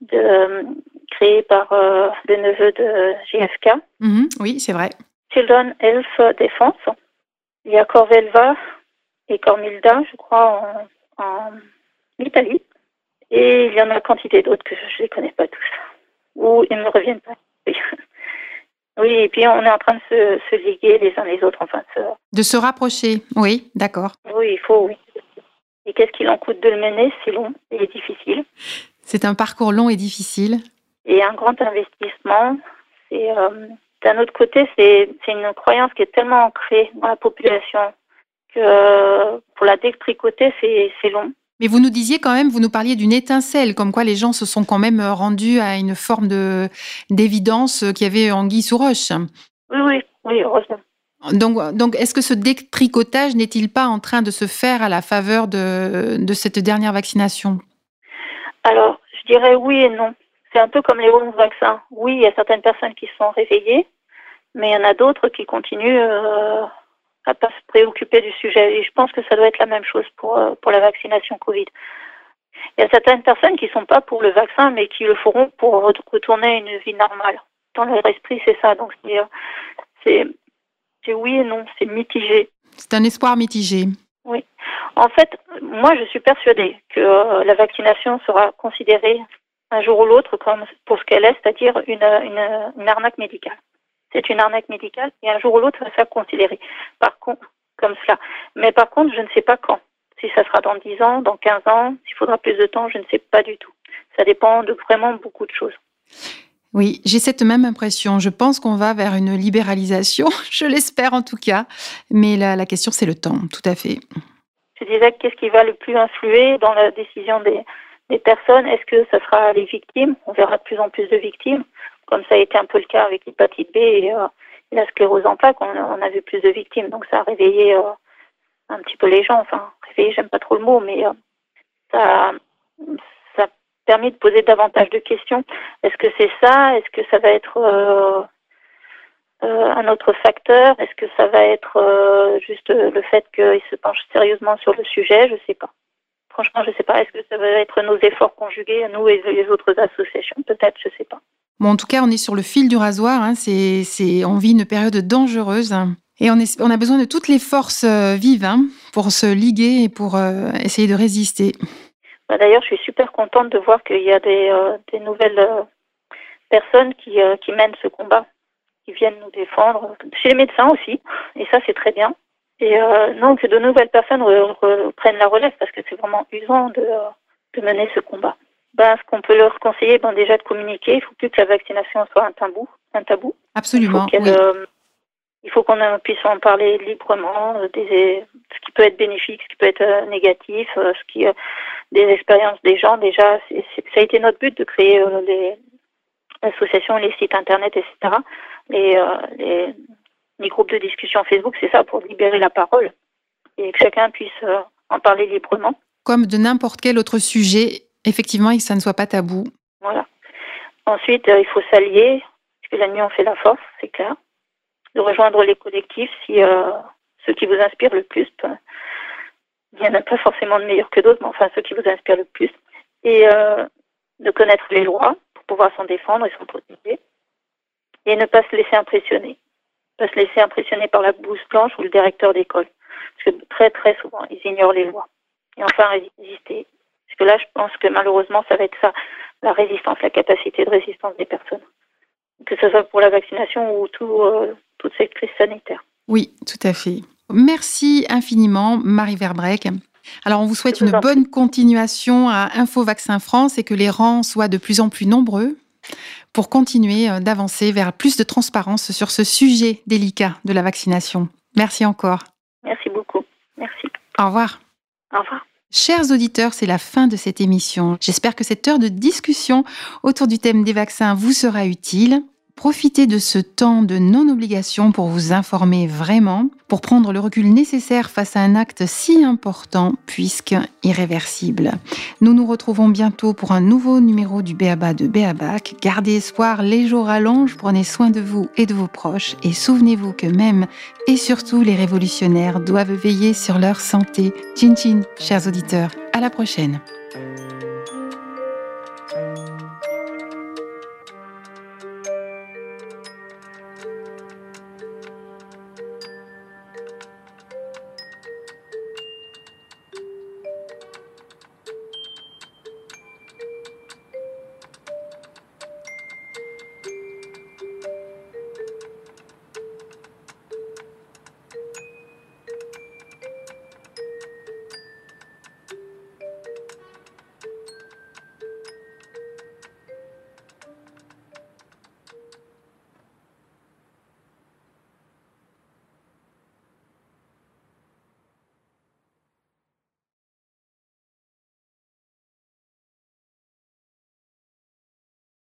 de, créée par euh, le neveu de JFK. Mhm, oui, c'est vrai. Children Health Defense. Il y a Corvelva et Cormilda, je crois, en, en Italie. Et il y en a quantité d'autres que je ne connais pas tous ou ils ne me reviennent pas. Oui. et puis on est en train de se, se liguer les uns les autres, enfin. De se rapprocher, oui, d'accord. Oui, il faut, oui. Et qu'est-ce qu'il en coûte de le mener? C'est long et difficile. C'est un parcours long et difficile. Et un grand investissement. C'est euh, d'un autre côté, c'est une croyance qui est tellement ancrée dans la population que pour la détricoter, c'est long. Mais vous nous disiez quand même, vous nous parliez d'une étincelle, comme quoi les gens se sont quand même rendus à une forme de d'évidence qu'il y avait anguille sous roche. Oui, oui, oui, heureusement. Donc, donc est-ce que ce détricotage n'est-il pas en train de se faire à la faveur de, de cette dernière vaccination? Alors, je dirais oui et non. C'est un peu comme les 11 vaccins. Oui, il y a certaines personnes qui se sont réveillées, mais il y en a d'autres qui continuent euh, à pas se préoccuper du sujet. Et je pense que ça doit être la même chose pour, euh, pour la vaccination Covid. Il y a certaines personnes qui ne sont pas pour le vaccin, mais qui le feront pour retourner à une vie normale. Dans leur esprit, c'est ça. Donc, c'est oui et non, c'est mitigé. C'est un espoir mitigé. Oui. En fait, moi, je suis persuadée que euh, la vaccination sera considérée un jour ou l'autre comme pour ce qu'elle est, c'est-à-dire une, une, une arnaque médicale c'est une arnaque médicale et un jour ou l'autre, ça sera considéré. Par contre, comme cela. Mais par contre, je ne sais pas quand. Si ça sera dans 10 ans, dans 15 ans, s'il faudra plus de temps, je ne sais pas du tout. Ça dépend de vraiment beaucoup de choses. Oui, j'ai cette même impression. Je pense qu'on va vers une libéralisation, je l'espère en tout cas. Mais la, la question, c'est le temps, tout à fait. Je disais, qu'est-ce qui va le plus influer dans la décision des, des personnes? Est-ce que ce sera les victimes? On verra de plus en plus de victimes comme ça a été un peu le cas avec l'hépatite B et, euh, la sclérose en plaques, on, a vu plus de victimes. Donc ça a réveillé euh, un petit peu les gens. Enfin, réveillé, j'aime pas trop le mot, mais euh, ça, ça a permis de poser davantage de questions. Est-ce que c'est ça? Est-ce que ça va être un autre facteur? Est-ce que ça va être juste le fait qu'ils se penchent sérieusement sur le sujet? Je sais pas. Franchement, je sais pas. Est-ce que ça va être nos efforts conjugués, nous et les autres associations? Peut-être, je sais pas. Bon, en tout cas, on est sur le fil du rasoir. Hein. C'est, on vit une période dangereuse. Et on, a besoin de toutes les forces euh, vives hein, pour se liguer et pour euh, essayer de résister. Bah, d'ailleurs, je suis super contente de voir qu'il y a des, euh, nouvelles personnes qui, mènent ce combat, qui viennent nous défendre. Chez les médecins aussi, et ça, c'est très bien. Et non, que de nouvelles personnes reprennent la relève parce que c'est vraiment usant de mener ce combat ben, ce qu'on peut leur conseiller, ben, déjà de communiquer. Il ne faut plus que la vaccination soit un tabou. Un tabou. Absolument. Il faut, oui. euh, il faut qu'on puisse en parler librement, des, ce qui peut être bénéfique, ce qui peut être négatif, ce qui des expériences des gens. Déjà, ça a été notre but de créer les associations, les sites internet, etc. Les, les, les groupes de discussion Facebook, c'est ça, pour libérer la parole et que chacun puisse en parler librement. Comme de n'importe quel autre sujet, effectivement, et que ça ne soit pas tabou. Voilà. Ensuite, il faut s'allier, parce que l'union fait la force, c'est clair de rejoindre les collectifs si euh, ceux qui vous inspirent le plus. Il n'y en a pas forcément de meilleurs que d'autres, mais enfin ceux qui vous inspirent le plus. Et euh, de connaître les lois pour pouvoir s'en défendre et s'en protéger. Et ne pas se laisser impressionner. Ne pas se laisser impressionner par la blouse blanche ou le directeur d'école. Parce que très très souvent, ils ignorent les lois. Et enfin, résister. Parce que là, je pense que malheureusement, ça va être ça, la résistance, la capacité de résistance des personnes. Que ce soit pour la vaccination ou tout, euh, toute cette crise sanitaire. Oui, tout à fait. Merci infiniment, Marie Verbrec. Alors, on vous souhaite une bonne continuation à Info Vaccin France et que les rangs soient de plus en plus nombreux pour continuer euh, d'avancer vers plus de transparence sur ce sujet délicat de la vaccination. Merci encore. Merci beaucoup. Merci. Au revoir. Au revoir. Chers auditeurs, c'est la fin de cette émission. J'espère que cette heure de discussion autour du thème des vaccins vous sera utile. Profitez de ce temps de non-obligation pour vous informer vraiment, pour prendre le recul nécessaire face à un acte si important puisque irréversible. Nous nous retrouvons bientôt pour un nouveau numéro du Béaba de Béabac. Gardez espoir, les jours allongent, prenez soin de vous et de vos proches et souvenez-vous que même et surtout les révolutionnaires doivent veiller sur leur santé. Chin chin, chers auditeurs, à la prochaine.